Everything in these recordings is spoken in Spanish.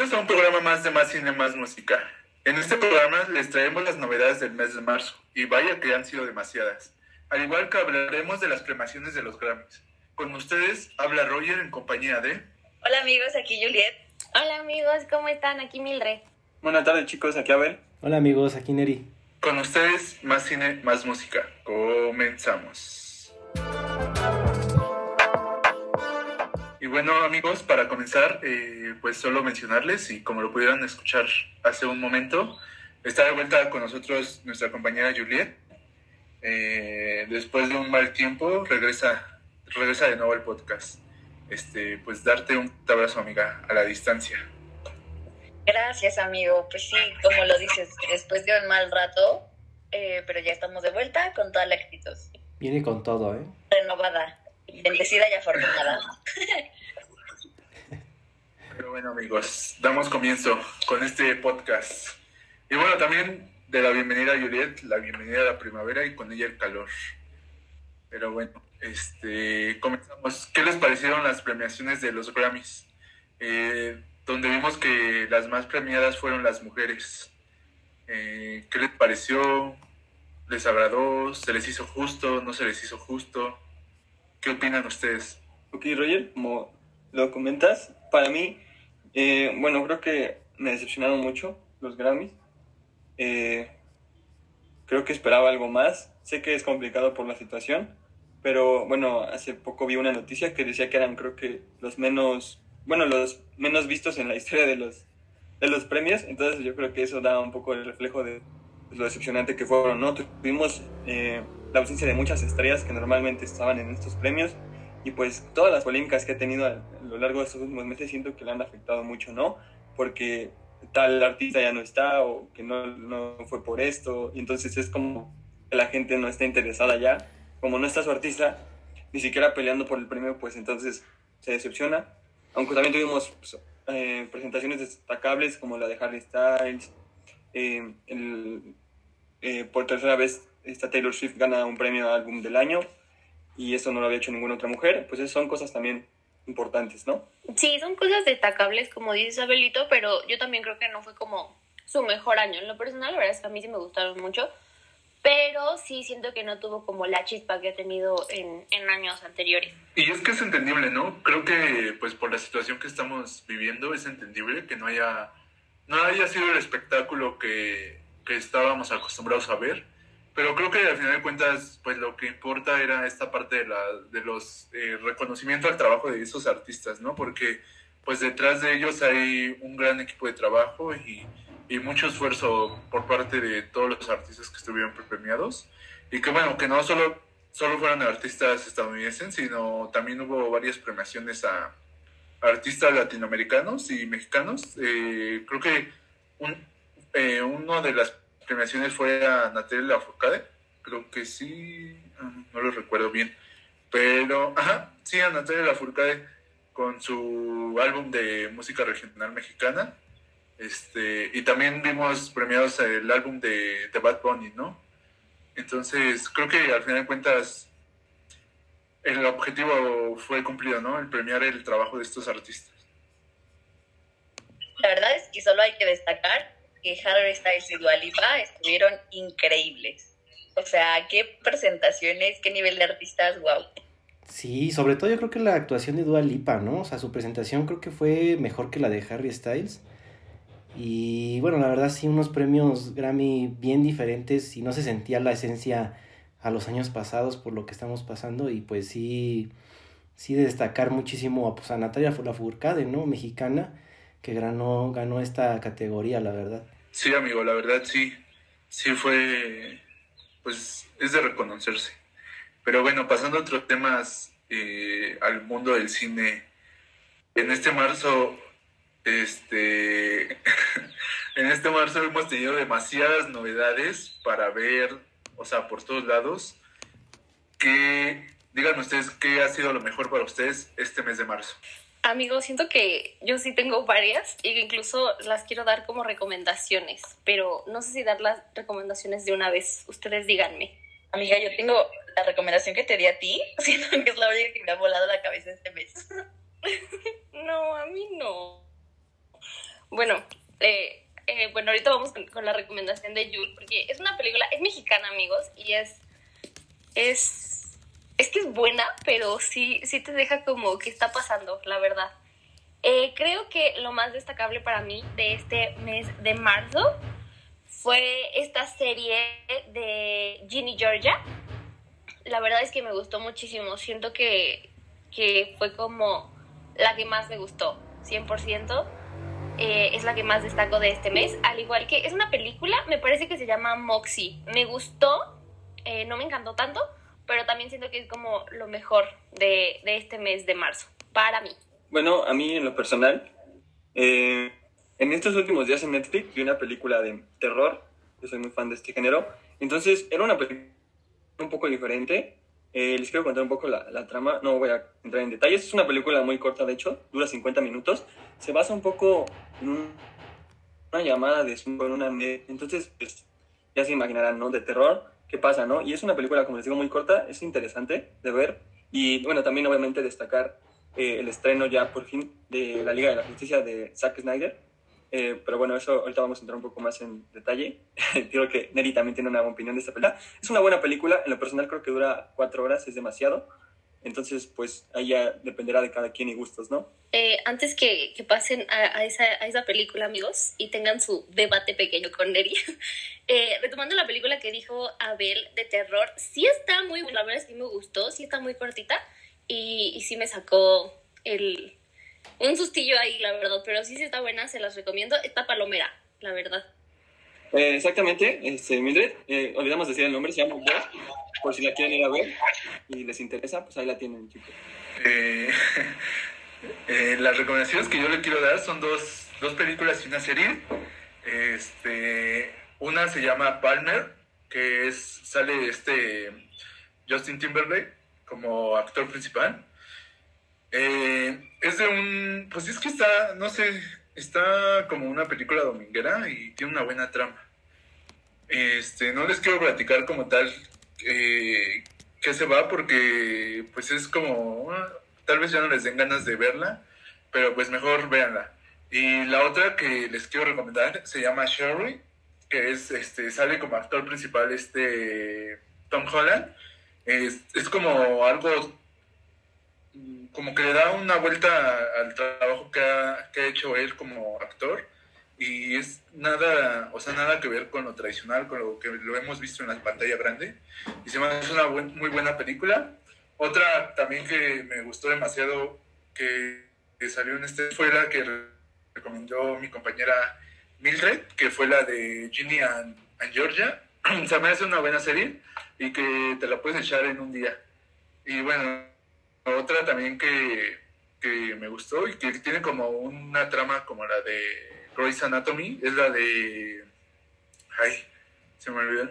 Bienvenidos a un programa más de Más Cine, Más Música. En este programa les traemos las novedades del mes de marzo, y vaya que han sido demasiadas. Al igual que hablaremos de las cremaciones de los Grammys. Con ustedes habla Roger en compañía de... Hola amigos, aquí Juliet. Hola amigos, ¿cómo están? Aquí Mildred. Buenas tardes chicos, aquí Abel. Hola amigos, aquí Neri. Con ustedes, Más Cine, Más Música. Comenzamos. Y bueno amigos, para comenzar, eh, pues solo mencionarles y como lo pudieron escuchar hace un momento, está de vuelta con nosotros nuestra compañera Juliet. Eh, después de un mal tiempo, regresa, regresa de nuevo al podcast. Este, pues darte un abrazo amiga a la distancia. Gracias amigo, pues sí, como lo dices, después de un mal rato, eh, pero ya estamos de vuelta con toda la actitud. Viene con todo, ¿eh? Renovada, bendecida y afortunada. Pero bueno amigos, damos comienzo con este podcast. Y bueno, también de la bienvenida a Juliet, la bienvenida a la primavera y con ella el calor. Pero bueno, este, comenzamos. ¿Qué les parecieron las premiaciones de los Grammys? Eh, donde vimos que las más premiadas fueron las mujeres. Eh, ¿Qué les pareció? ¿Les agradó? ¿Se les hizo justo? ¿No se les hizo justo? ¿Qué opinan ustedes? Ok, Roger, como lo comentas, para mí, eh, bueno, creo que me decepcionaron mucho los Grammys. Eh, creo que esperaba algo más. Sé que es complicado por la situación, pero bueno, hace poco vi una noticia que decía que eran creo que los menos, bueno, los menos vistos en la historia de los, de los premios. Entonces yo creo que eso da un poco el reflejo de lo decepcionante que fueron, ¿no? Tuvimos eh, la ausencia de muchas estrellas que normalmente estaban en estos premios y pues todas las polémicas que ha tenido a lo largo de estos últimos meses siento que le han afectado mucho, ¿no? Porque tal artista ya no está o que no, no fue por esto y entonces es como que la gente no está interesada ya, como no está su artista ni siquiera peleando por el premio, pues entonces se decepciona. Aunque también tuvimos pues, eh, presentaciones destacables como la de Harry Styles, eh, el, eh, por tercera vez esta Taylor Swift gana un premio a álbum del año y eso no lo había hecho ninguna otra mujer, pues son cosas también importantes, ¿no? Sí, son cosas destacables, como dice Abelito, pero yo también creo que no fue como su mejor año. En lo personal, la verdad es que a mí sí me gustaron mucho, pero sí siento que no tuvo como la chispa que ha tenido en, en años anteriores. Y es que es entendible, ¿no? Creo que pues por la situación que estamos viviendo es entendible que no haya, no haya sido el espectáculo que, que estábamos acostumbrados a ver. Pero creo que al final de cuentas, pues lo que importa era esta parte de, la, de los eh, reconocimiento al trabajo de esos artistas, ¿no? Porque pues detrás de ellos hay un gran equipo de trabajo y, y mucho esfuerzo por parte de todos los artistas que estuvieron premiados. Y que bueno, que no solo, solo fueron artistas estadounidenses, sino también hubo varias premiaciones a artistas latinoamericanos y mexicanos. Eh, creo que un, eh, uno de las premiaciones fue a Natalia Lafourcade, creo que sí, no lo recuerdo bien, pero, ajá, sí, a Natalia Lafourcade con su álbum de música regional mexicana, este, y también vimos premiados el álbum de, de Bad Bunny, ¿no? Entonces, creo que al final de cuentas el objetivo fue cumplido, ¿no? El premiar el trabajo de estos artistas. La verdad es que solo hay que destacar que Harry Styles y Dua Lipa estuvieron increíbles. O sea, qué presentaciones, qué nivel de artistas, wow. Sí, sobre todo yo creo que la actuación de Dua Lipa, ¿no? O sea, su presentación creo que fue mejor que la de Harry Styles. Y bueno, la verdad sí, unos premios Grammy bien diferentes y no se sentía la esencia a los años pasados por lo que estamos pasando y pues sí, sí de destacar muchísimo pues, a Natalia Lafourcade, ¿no? Mexicana que ganó, ganó esta categoría, la verdad. Sí, amigo, la verdad sí, sí fue, pues es de reconocerse. Pero bueno, pasando a otros temas eh, al mundo del cine, en este marzo, este, en este marzo hemos tenido demasiadas novedades para ver, o sea, por todos lados. Que, digan ustedes, ¿qué ha sido lo mejor para ustedes este mes de marzo? Amigos, siento que yo sí tengo varias y que incluso las quiero dar como recomendaciones, pero no sé si dar las recomendaciones de una vez. Ustedes díganme. Amiga, yo tengo la recomendación que te di a ti, siento que es la única que me ha volado la cabeza este mes. no, a mí no. bueno, eh, eh, bueno, ahorita vamos con, con la recomendación de Yul, porque es una película, es mexicana, amigos, y es, es, es que es buena, pero sí, sí te deja como que está pasando, la verdad. Eh, creo que lo más destacable para mí de este mes de marzo fue esta serie de Ginny Georgia. La verdad es que me gustó muchísimo. Siento que, que fue como la que más me gustó, 100%. Eh, es la que más destaco de este mes. Al igual que es una película, me parece que se llama Moxie. Me gustó, eh, no me encantó tanto, pero también siento que es como lo mejor de, de este mes de marzo, para mí. Bueno, a mí en lo personal, eh, en estos últimos días en Netflix vi una película de terror, yo soy muy fan de este género, entonces era una película un poco diferente, eh, les quiero contar un poco la, la, trama, no voy a entrar en detalles, es una película muy corta de hecho, dura 50 minutos, se basa un poco en un, una llamada de Zoom con una... Entonces, pues, ya se imaginarán, ¿no? De terror, ¿qué pasa, no? Y es una película, como les digo, muy corta, es interesante de ver, y bueno, también obviamente destacar eh, el estreno ya por fin de la Liga de la Justicia de Zack Snyder. Eh, pero bueno, eso ahorita vamos a entrar un poco más en detalle. Creo que Neri también tiene una opinión de esta película. Es una buena película, en lo personal creo que dura cuatro horas, es demasiado. Entonces, pues ahí ya dependerá de cada quien y gustos, ¿no? Eh, antes que, pasen a, a, esa, a, esa, película, amigos, y tengan su debate pequeño con Neri, eh, retomando la película que dijo Abel de terror, sí está muy, la verdad es que me gustó, sí está muy cortita, y, y sí me sacó el, un sustillo ahí, la verdad, pero sí, sí está buena, se las recomiendo. Está palomera, la verdad. Eh, exactamente, este, Mildred, eh, olvidamos decir el nombre, se llama Bob, por si la quieren ir a ver y les interesa, pues ahí la tienen, chicos. Eh, las recomendaciones que yo le quiero dar son dos, dos películas y una serie. Este, una se llama Palmer, que es, sale este Justin Timberlake como actor principal. Eh, es de un. Pues es que está, no sé, está como una película dominguera y tiene una buena trama. Este, no les quiero platicar como tal eh, qué se va porque pues es como. Tal vez ya no les den ganas de verla, pero pues mejor véanla. Y la otra que les quiero recomendar se llama Sherry, que es, este, sale como actor principal este Tom Holland. Es, es como algo como que le da una vuelta al trabajo que ha, que ha, hecho él como actor y es nada, o sea, nada que ver con lo tradicional, con lo que lo hemos visto en la pantalla grande. Y se me hace una buen, muy buena película. Otra también que me gustó demasiado que, que salió en este fue la que recomendó mi compañera Mildred, que fue la de Ginny and, and Georgia. o sea, me hace una buena serie y que te la puedes echar en un día. Y bueno, otra también que, que, me gustó y que tiene como una trama como la de Grey's Anatomy es la de. Ay, se me olvidó.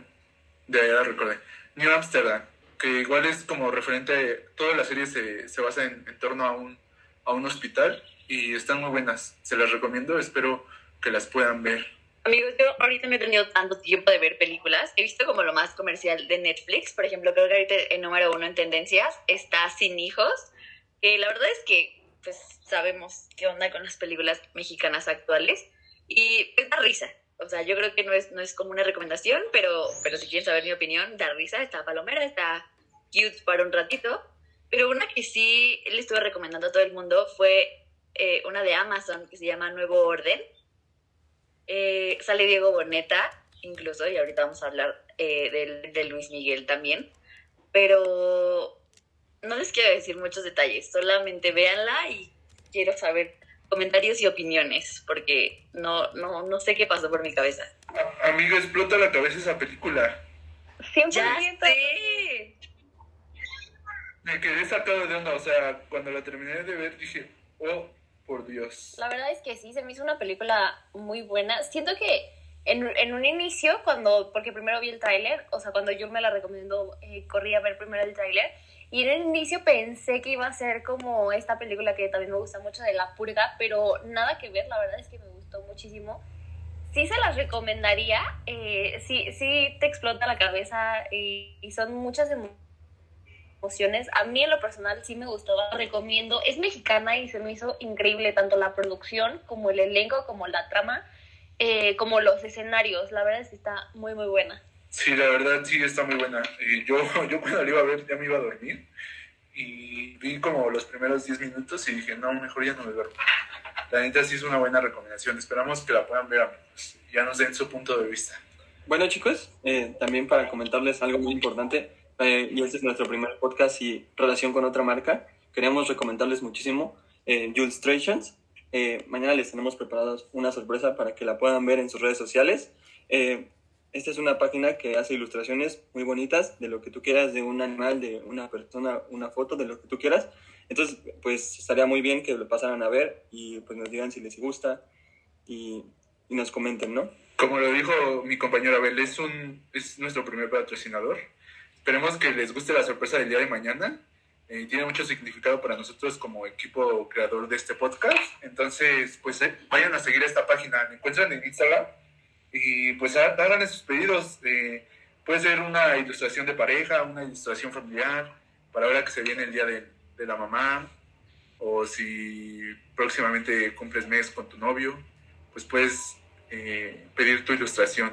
De ahí la recordé. New Amsterdam, que igual es como referente. Toda la serie se, se basa en, en torno a un, a un hospital y están muy buenas. Se las recomiendo, espero que las puedan ver. Amigos, yo ahorita me he tenido tanto tiempo de ver películas. He visto como lo más comercial de Netflix. Por ejemplo, creo que ahorita el número uno en tendencias está Sin Hijos. Que la verdad es que, pues, sabemos qué onda con las películas mexicanas actuales. Y es da risa. O sea, yo creo que no es, no es como una recomendación, pero, pero si quieren saber mi opinión, da risa. Está palomera, está cute para un ratito. Pero una que sí le estuve recomendando a todo el mundo fue eh, una de Amazon que se llama Nuevo Orden eh, sale Diego Boneta, incluso, y ahorita vamos a hablar eh, de, de, Luis Miguel también. Pero no les quiero decir muchos detalles, solamente véanla y quiero saber comentarios y opiniones, porque no, no, no sé qué pasó por mi cabeza. Amigo, explota la cabeza esa película. 100%. Ya sé. Me quedé sacado de onda, o sea, cuando la terminé de ver dije, oh, por Dios. La verdad es que sí, se me hizo una película muy buena. Siento que en, en un inicio, cuando, porque primero vi el tráiler, o sea, cuando yo me la recomendó, eh, corrí a ver primero el tráiler, y en el inicio pensé que iba a ser como esta película que también me gusta mucho de La Purga, pero nada que ver, la verdad es que me gustó muchísimo. Sí se las recomendaría, eh, sí, sí te explota la cabeza y, y son muchas emociones emociones. A mí en lo personal sí me gustó, la recomiendo. Es mexicana y se me hizo increíble tanto la producción como el elenco, como la trama, eh, como los escenarios. La verdad es que está muy, muy buena. Sí, la verdad sí está muy buena. Eh, yo, yo cuando la iba a ver ya me iba a dormir y vi como los primeros 10 minutos y dije, no, mejor ya no me duermo. La neta sí es una buena recomendación. Esperamos que la puedan ver, amigos. Ya nos den su punto de vista. Bueno, chicos, eh, también para comentarles algo muy importante, eh, y este es nuestro primer podcast y relación con otra marca, queríamos recomendarles muchísimo eh, Illustrations. Eh, mañana les tenemos preparados una sorpresa para que la puedan ver en sus redes sociales. Eh, esta es una página que hace ilustraciones muy bonitas de lo que tú quieras, de un animal, de una persona, una foto, de lo que tú quieras. Entonces, pues estaría muy bien que lo pasaran a ver y pues nos digan si les gusta y, y nos comenten, ¿no? Como lo dijo mi compañero Abel, es, un, es nuestro primer patrocinador. Esperemos que les guste la sorpresa del día de mañana. Eh, tiene mucho significado para nosotros como equipo creador de este podcast. Entonces, pues eh, vayan a seguir esta página. Me encuentran en Instagram y pues ha- hagan esos pedidos. Eh, puede ser una ilustración de pareja, una ilustración familiar, para ahora que se viene el día de, de la mamá, o si próximamente cumples mes con tu novio, pues puedes pedir tu ilustración.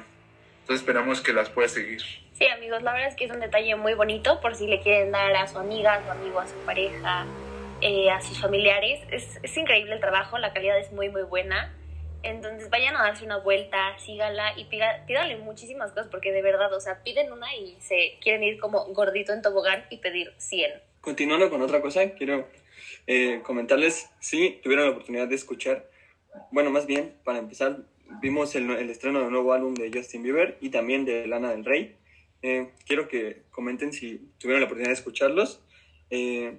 Entonces esperamos que las puedas seguir. Sí, amigos, la verdad es que es un detalle muy bonito por si le quieren dar a su amiga, a su amigo, a su pareja, eh, a sus familiares. Es, es increíble el trabajo, la calidad es muy, muy buena. Entonces vayan a darse una vuelta, síganla y pida- pídanle muchísimas cosas porque de verdad, o sea, piden una y se quieren ir como gordito en tobogán y pedir 100. Continuando con otra cosa, quiero eh, comentarles si tuvieron la oportunidad de escuchar, bueno, más bien, para empezar, vimos el, el estreno del nuevo álbum de Justin Bieber y también de Lana del Rey. Eh, quiero que comenten si tuvieron la oportunidad de escucharlos, eh,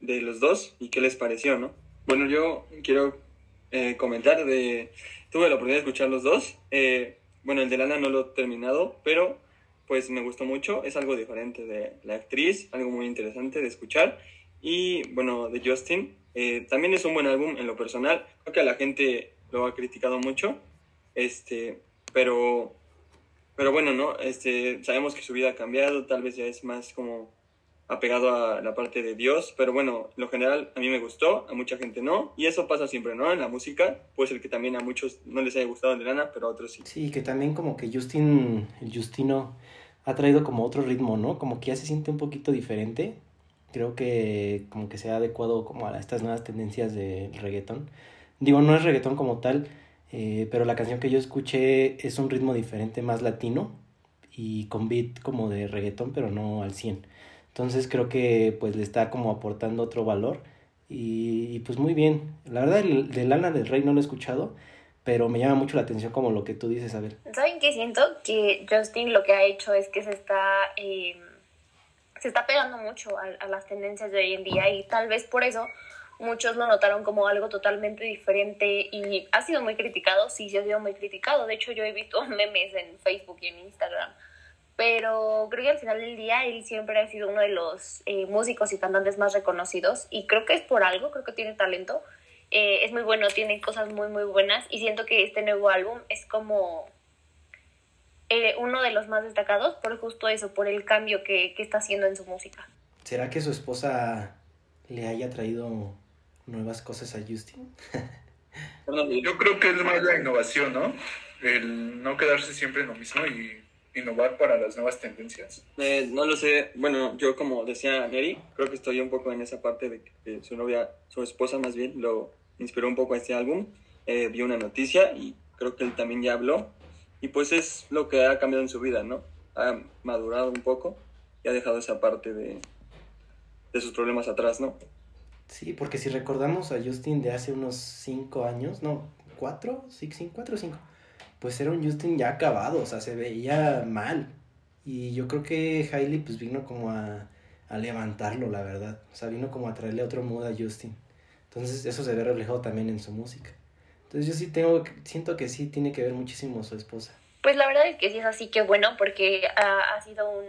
de los dos, y qué les pareció, ¿no? Bueno, yo quiero eh, comentar de... Tuve la oportunidad de escuchar los dos. eh, bueno, el de Lana no lo he terminado, pero pues me gustó mucho. Es algo diferente de la actriz, algo muy interesante de escuchar. Y bueno, de Justin, eh, también es un buen álbum en lo personal. Creo que a la gente lo ha criticado mucho, este, pero, pero bueno, ¿no? Este, sabemos que su vida ha cambiado, tal vez ya es más como apegado a la parte de Dios, pero bueno, en lo general a mí me gustó, a mucha gente no, y eso pasa siempre, ¿no? En la música, puede ser que también a muchos no les haya gustado de Lana, pero a otros sí. Sí, que también como que Justin, el Justino, ha traído como otro ritmo, ¿no? Como que ya se siente un poquito diferente. Creo que como que se ha adecuado como a estas nuevas tendencias del reggaetón. Digo, no es reggaetón como tal, eh, pero la canción que yo escuché es un ritmo diferente, más latino y con beat como de reggaetón, pero no al 100. Entonces creo que pues le está como aportando otro valor y, y, pues muy bien. La verdad el de Lana del Rey no lo he escuchado, pero me llama mucho la atención como lo que tú dices, a ver. ¿Saben qué siento? Que Justin lo que ha hecho es que se está, eh, se está pegando mucho a, a, las tendencias de hoy en día y tal vez por eso muchos lo notaron como algo totalmente diferente y ha sido muy criticado, sí, sí ha sido muy criticado. De hecho, yo he visto memes en Facebook y en Instagram. Pero creo que al final del día él siempre ha sido uno de los eh, músicos y cantantes más reconocidos y creo que es por algo, creo que tiene talento. Eh, es muy bueno, tiene cosas muy, muy buenas y siento que este nuevo álbum es como eh, uno de los más destacados por justo eso, por el cambio que, que, está haciendo en su música. ¿Será que su esposa le haya traído nuevas cosas a Justin? Yo creo que es más la innovación, ¿no? El no quedarse siempre en lo mismo y innovar para las nuevas tendencias. Eh, no lo sé, bueno, yo como decía Neri, creo que estoy un poco en esa parte de que su novia, su esposa más bien, lo inspiró un poco a este álbum. Eh, vi una noticia y creo que él también ya habló. Y pues es lo que ha cambiado en su vida, ¿no? Ha madurado un poco y ha dejado esa parte de, de sus problemas atrás, ¿no? Sí, porque si recordamos a Justin de hace unos cinco años, no, cuatro, sí, sí, cuatro o cinco, pues era un Justin ya acabado, o sea, se veía mal. Y yo creo que Hailey pues vino como a, a levantarlo, la verdad. O sea, vino como a traerle otro mood a Justin. Entonces eso se ve reflejado también en su música. Entonces yo sí tengo, siento que sí tiene que ver muchísimo su esposa. Pues la verdad es que sí es así que bueno, porque ha, ha sido un,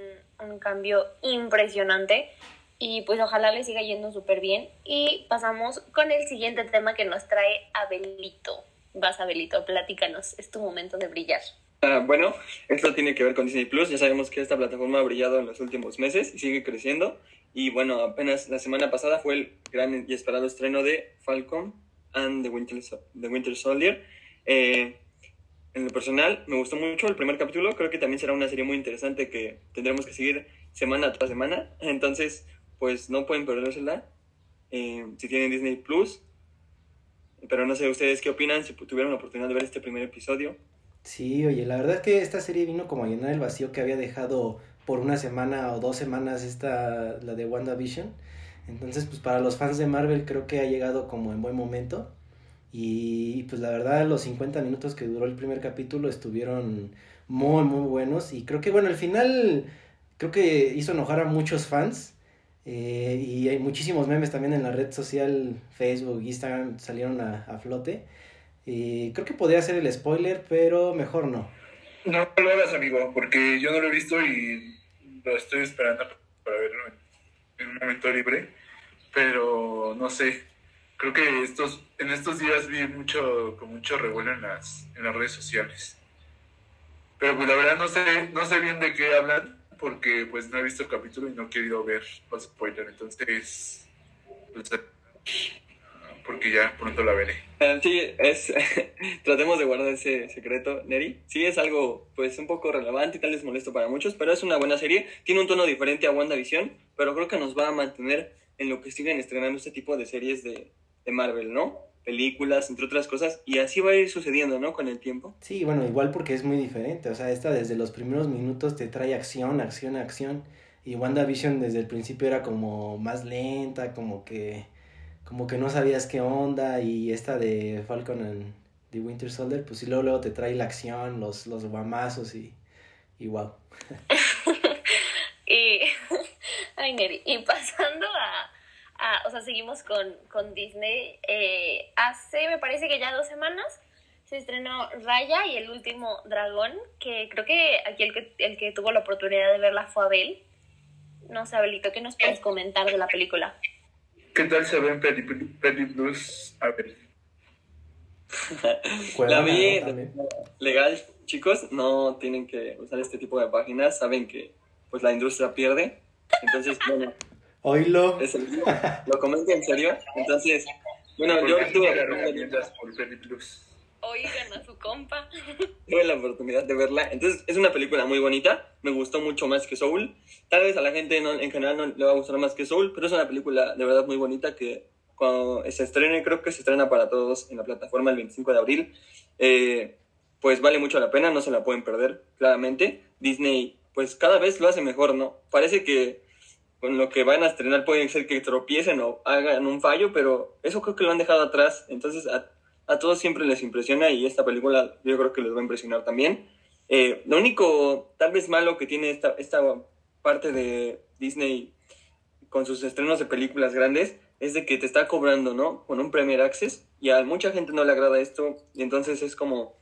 un, cambio impresionante y pues ojalá le siga yendo súper bien. Y pasamos con el siguiente tema que nos trae Abelito. Vas Abelito, platícanos, es tu momento de brillar. Uh, bueno, esto tiene que ver con Disney Plus. Ya sabemos que esta plataforma ha brillado en los últimos meses y sigue creciendo. Y bueno, apenas la semana pasada fue el gran y esperado estreno de Falcon and the Winter, the Winter Soldier. Eh, en lo personal, me gustó mucho el primer capítulo. Creo que también será una serie muy interesante que tendremos que seguir semana tras semana. Entonces, pues no pueden perdérsela eh, si tienen Disney Plus. Pero no sé ustedes qué opinan, si tuvieron la oportunidad de ver este primer episodio. Sí, oye, la verdad es que esta serie vino como a llenar el vacío que había dejado por una semana o dos semanas esta, la de WandaVision. Entonces, pues para los fans de Marvel creo que ha llegado como en buen momento. Y pues la verdad los 50 minutos que duró el primer capítulo estuvieron muy, muy buenos. Y creo que bueno, al final creo que hizo enojar a muchos fans. Eh, y hay muchísimos memes también en la red social, Facebook, Instagram salieron a, a flote. Y creo que podría ser el spoiler, pero mejor no. No lo hagas, amigo, porque yo no lo he visto y lo estoy esperando para verlo en, un momento libre. Pero no sé, creo que estos en estos días vi mucho con mucho revuelo en las en las redes sociales. Pero pues la verdad no sé no sé bien de qué hablan porque pues no he visto el capítulo y no he querido ver los spoilers, entonces pues, porque ya pronto la veré. Eh, sí, es tratemos de guardar ese secreto, Neri. Sí es algo pues un poco relevante y tal vez molesto para muchos, pero es una buena serie. Tiene un tono diferente a WandaVision, pero creo que nos va a mantener en lo que siguen estrenando este tipo de series de, de Marvel, ¿no? Películas, entre otras cosas, y así va a ir sucediendo, ¿no? Con el tiempo. Sí, bueno, igual porque es muy diferente, o sea, esta desde los primeros minutos te trae acción, acción, acción, y WandaVision desde el principio era como más lenta, como que, como que no sabías qué onda, y esta de Falcon and the Winter Soldier, pues sí, luego, luego te trae la acción, los, los guamazos y, y wow. y, ay, Neri, y pasando a Ah, o sea, seguimos con, con Disney. Eh, hace, me parece que ya dos semanas, se estrenó Raya y el último dragón, que creo que aquí el que, el que tuvo la oportunidad de verla fue Abel. No sé, Abelito, ¿qué nos puedes comentar de la película? ¿Qué tal se ve en Peli, Blues, Abel? la vi legal, chicos, no tienen que usar este tipo de páginas, saben que pues la industria pierde. Entonces, bueno, Oílo. ¿Lo comento en serio? Entonces, bueno, yo tuve Oigan a su compa. Tuve la oportunidad de verla. Entonces, es una película muy bonita. Me gustó mucho más que Soul. Tal vez a la gente no, en general no le va a gustar más que Soul, pero es una película de verdad muy bonita que cuando se estrene, creo que se estrena para todos en la plataforma el 25 de abril. Eh, pues vale mucho la pena, no se la pueden perder, claramente. Disney, pues cada vez lo hace mejor, ¿no? Parece que con lo que van a estrenar puede ser que tropiecen o hagan un fallo, pero eso creo que lo han dejado atrás. Entonces a, todos siempre les impresiona y esta película yo creo que les va a impresionar también. Eh, lo único tal vez malo que tiene esta, esta parte de Disney con sus estrenos de películas grandes es de que te está cobrando, ¿no? Con un Premier Access y a mucha gente no le agrada esto y entonces es como,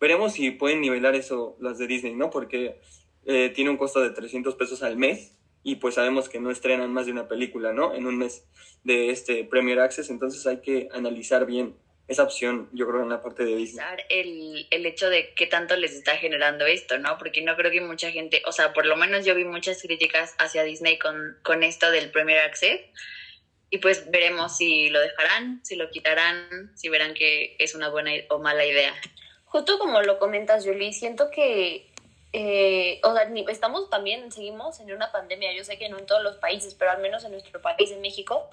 veremos si pueden nivelar eso las de Disney, ¿no? Porque eh, tiene un costo de 300 pesos al mes y pues sabemos que no estrenan más de una película, ¿no? En un mes de este Premier Access, entonces hay que analizar bien esa opción, yo creo, en la parte de Disney. El, el hecho de qué tanto les está generando esto, ¿no? Porque no creo que mucha gente, o sea, por lo menos yo vi muchas críticas hacia Disney con, con esto del Premier Access. Y pues veremos si lo dejarán, si lo quitarán, si verán que es una buena o mala idea. Justo como lo comentas, Julie, siento que eh, o sea, estamos también, seguimos en una pandemia, yo sé que no en todos los países, pero al menos en nuestro país, en México,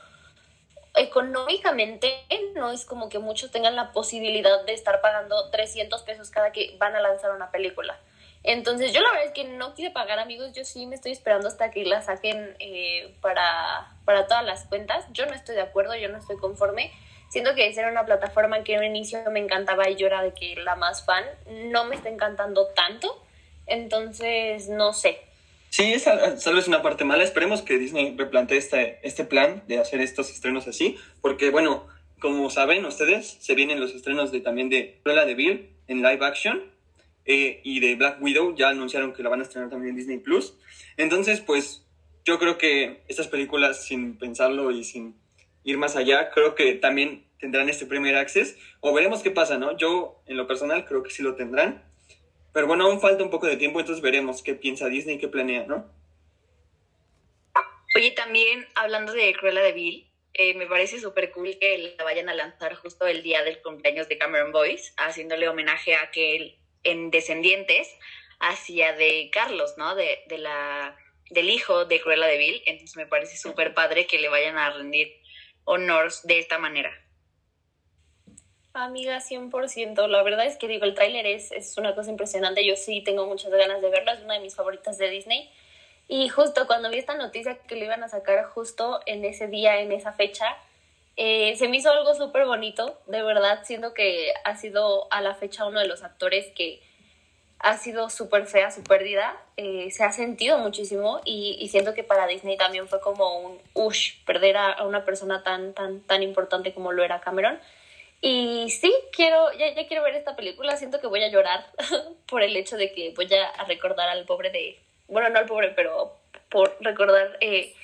económicamente no es como que muchos tengan la posibilidad de estar pagando 300 pesos cada que van a lanzar una película. Entonces yo la verdad es que no quise pagar amigos, yo sí me estoy esperando hasta que la saquen eh, para, para todas las cuentas. Yo no estoy de acuerdo, yo no estoy conforme. Siento que ser una plataforma que en un inicio me encantaba y yo era de que la más fan, no me está encantando tanto. Entonces, no sé. Sí, esa tal vez una parte mala. Esperemos que Disney replantee este, este plan de hacer estos estrenos así, porque bueno, como saben ustedes, se vienen los estrenos de también de Cruella de Bill en live action eh, y de Black Widow, ya anunciaron que la van a estrenar también en Disney Plus. Entonces, pues yo creo que estas películas, sin pensarlo y sin ir más allá, creo que también tendrán este primer access, o veremos qué pasa, ¿no? Yo, en lo personal, creo que sí lo tendrán. Pero bueno, aún falta un poco de tiempo, entonces veremos qué piensa Disney qué planea, ¿no? Oye, también hablando de Cruella de Vil, eh, me parece súper cool que la vayan a lanzar justo el día del cumpleaños de Cameron Boyce, haciéndole homenaje a que él en Descendientes hacía de Carlos, ¿no? De, de la, del hijo de Cruella de Vil. Entonces me parece súper padre que le vayan a rendir honores de esta manera. Amiga, 100%. La verdad es que digo, el tráiler es, es una cosa impresionante. Yo sí tengo muchas ganas de verlo. Es una de mis favoritas de Disney. Y justo cuando vi esta noticia que lo iban a sacar justo en ese día, en esa fecha, eh, se me hizo algo súper bonito. De verdad, siento que ha sido a la fecha uno de los actores que ha sido súper fea su pérdida. Eh, se ha sentido muchísimo y, y, siento que para Disney también fue como un ush, perder a, a una persona tan, tan, tan importante como lo era Cameron. Y sí, quiero, ya, ya quiero ver esta película. Siento que voy a llorar por el hecho de que voy a recordar al pobre de. Bueno, no al pobre, pero por recordar eh,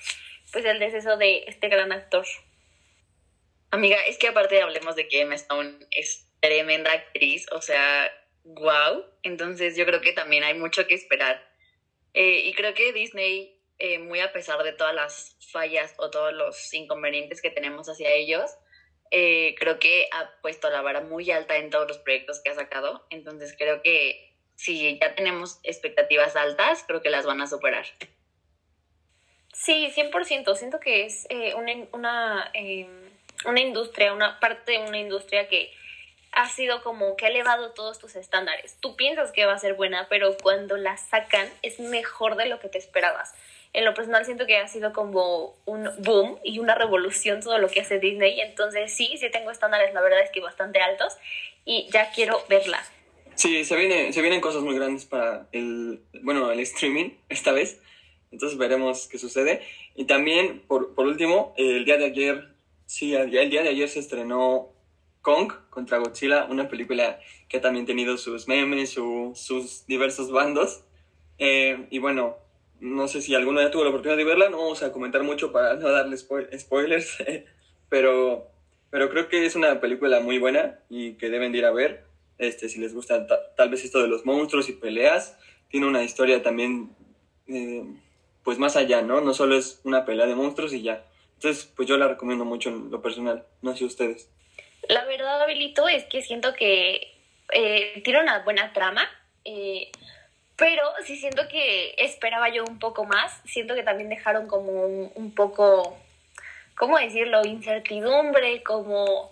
pues el deceso de este gran actor. Amiga, es que aparte hablemos de que Emma Stone es tremenda actriz, o sea, wow. Entonces yo creo que también hay mucho que esperar. Eh, y creo que Disney, eh, muy a pesar de todas las fallas o todos los inconvenientes que tenemos hacia ellos, eh, creo que ha puesto la vara muy alta en todos los proyectos que ha sacado. Entonces creo que si ya tenemos expectativas altas, creo que las van a superar. Sí, 100%. Siento que es eh, una, una, eh, una industria, una parte de una industria que ha sido como que ha elevado todos tus estándares. Tú piensas que va a ser buena, pero cuando la sacan es mejor de lo que te esperabas en lo personal siento que ha sido como un boom y una revolución todo lo que hace Disney. Entonces sí, sí tengo estándares, la verdad es que bastante altos y ya quiero verla. Sí, se, viene, se vienen cosas muy grandes para el, bueno, el streaming esta vez. Entonces veremos qué sucede. Y también, por, por último, el día de ayer, sí, el día de ayer se estrenó Kong contra Godzilla, una película que ha también tenido sus memes, su, sus diversos bandos. Eh, y bueno, no sé si alguno ya tuvo la oportunidad de verla, no vamos a comentar mucho para no darle spoilers, pero, pero creo que es una película muy buena y que deben ir a ver. Este, si les gusta tal vez esto de los monstruos y peleas, tiene una historia también, eh, pues más allá, ¿no? No solo es una pelea de monstruos y ya. Entonces, pues yo la recomiendo mucho en lo personal, no sé ustedes. La verdad, Abelito, es que siento que eh, tiene una buena trama. Eh, pero sí siento que esperaba yo un poco más. Siento que también dejaron como un, poco, ¿cómo decirlo? Incertidumbre, como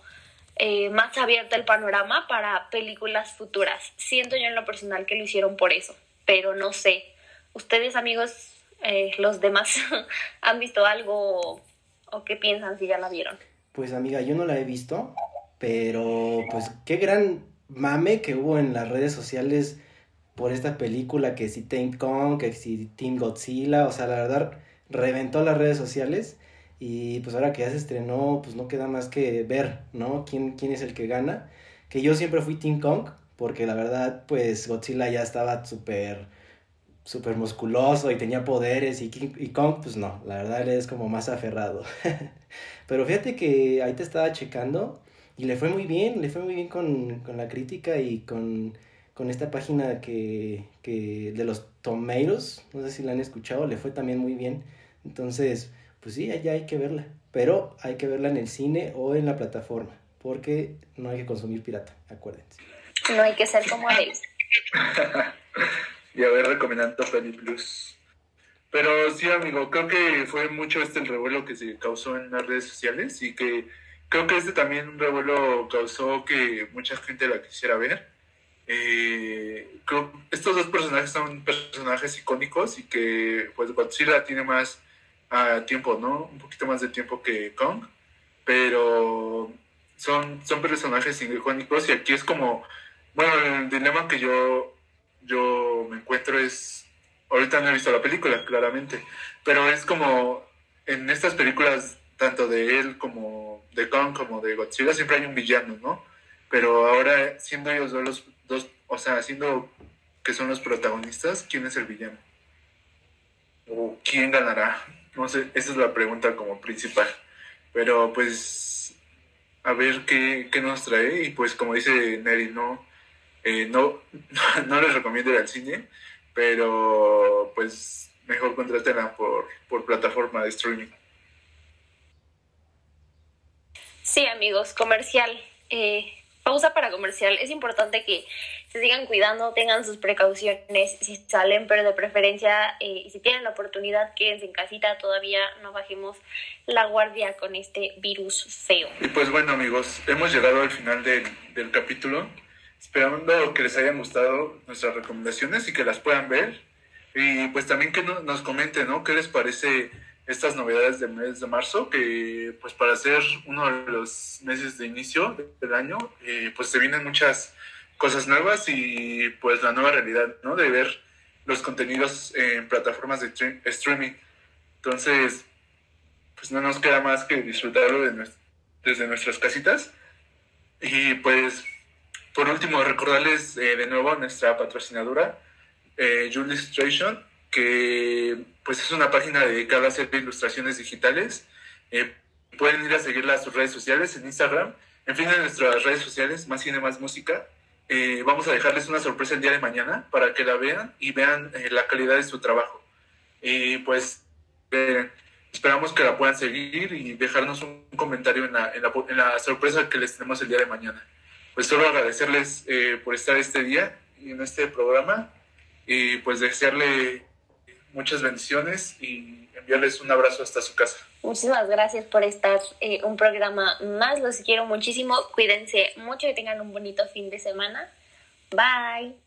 eh, más abierto el panorama para películas futuras. Siento yo en lo personal que lo hicieron por eso, pero no sé. Ustedes, amigos, eh, los demás, ¿han visto algo o qué piensan si ya la vieron? Pues amiga, yo no la he visto, pero pues qué gran mame que hubo en las redes sociales por esta película, que si Team Kong, que si Team Godzilla, o sea, la verdad reventó las redes sociales y pues ahora que ya se estrenó, pues no queda más que ver, ¿no? ¿Quién, quién es el que gana? Que yo siempre fui Team Kong, porque la verdad, pues Godzilla ya estaba súper, súper musculoso y tenía poderes y, y Kong, pues no, la verdad él es como más aferrado. Pero fíjate que ahí te estaba checando y le fue muy bien, le fue muy bien con, con la crítica y con con esta página que, que de los Tomatoes, no sé si la han escuchado, le fue también muy bien. Entonces, pues sí, ya hay que verla, pero hay que verla en el cine o en la plataforma, porque no hay que consumir pirata, acuérdense. No hay que ser como Alex. y a ver, recomendando Penny Plus. Pero sí, amigo, creo que fue mucho este el revuelo que se causó en las redes sociales y que creo que este también un revuelo causó que mucha gente la quisiera ver eh, creo, estos dos personajes son personajes icónicos y que pues Godzilla tiene más uh, tiempo, ¿no? Un poquito más de tiempo que Kong, pero son, son personajes icónicos y aquí es como, bueno, el dilema que yo, yo me encuentro es, ahorita no he visto la película, claramente, pero es como en estas películas, tanto de él como de Kong como de Godzilla, siempre hay un villano, ¿no? Pero ahora, siendo ellos dos los dos, o sea, siendo que son los protagonistas, ¿quién es el villano? ¿O quién ganará? No sé, esa es la pregunta como principal. Pero pues, a ver qué, qué nos trae. Y pues, como dice Neri, no, eh, no, no les recomiendo ir al cine, pero pues mejor contrátenla por, por plataforma de streaming. Sí, amigos, comercial. Eh, pausa para comercial. Es importante que se sigan cuidando, tengan sus precauciones si salen, pero de preferencia, eh, si tienen la oportunidad, quédense en casita. Todavía no bajemos la guardia con este virus feo. Y pues bueno, amigos, hemos llegado al final del, del capítulo. Esperando que les hayan gustado nuestras recomendaciones y que las puedan ver. Y pues también que nos comenten, ¿no? ¿Qué les parece? Estas novedades del mes de marzo, que pues para ser uno de los meses de inicio del año, eh, pues se vienen muchas cosas nuevas y pues la nueva realidad, ¿no? De ver los contenidos en plataformas de streaming. Entonces, pues no nos queda más que disfrutarlo desde nuestras casitas. Y pues, por último, recordarles eh, de nuevo nuestra patrocinadora, eh, Illustration, que pues es una página dedicada a hacer ilustraciones digitales. Eh, pueden ir a seguirla a sus redes sociales en Instagram. En fin, en nuestras redes sociales, Más Cine, Más Música. Eh, vamos a dejarles una sorpresa el día de mañana para que la vean y vean eh, la calidad de su trabajo. Y pues esperamos que la puedan seguir y dejarnos un comentario en la, en la, en la sorpresa que les tenemos el día de mañana. Pues solo agradecerles por estar este día en este programa y pues desearle muchas bendiciones y enviarles un abrazo hasta su casa. Muchísimas gracias por estar eh, un programa más. Los quiero muchísimo. Cuídense mucho y tengan un bonito fin de semana. Bye.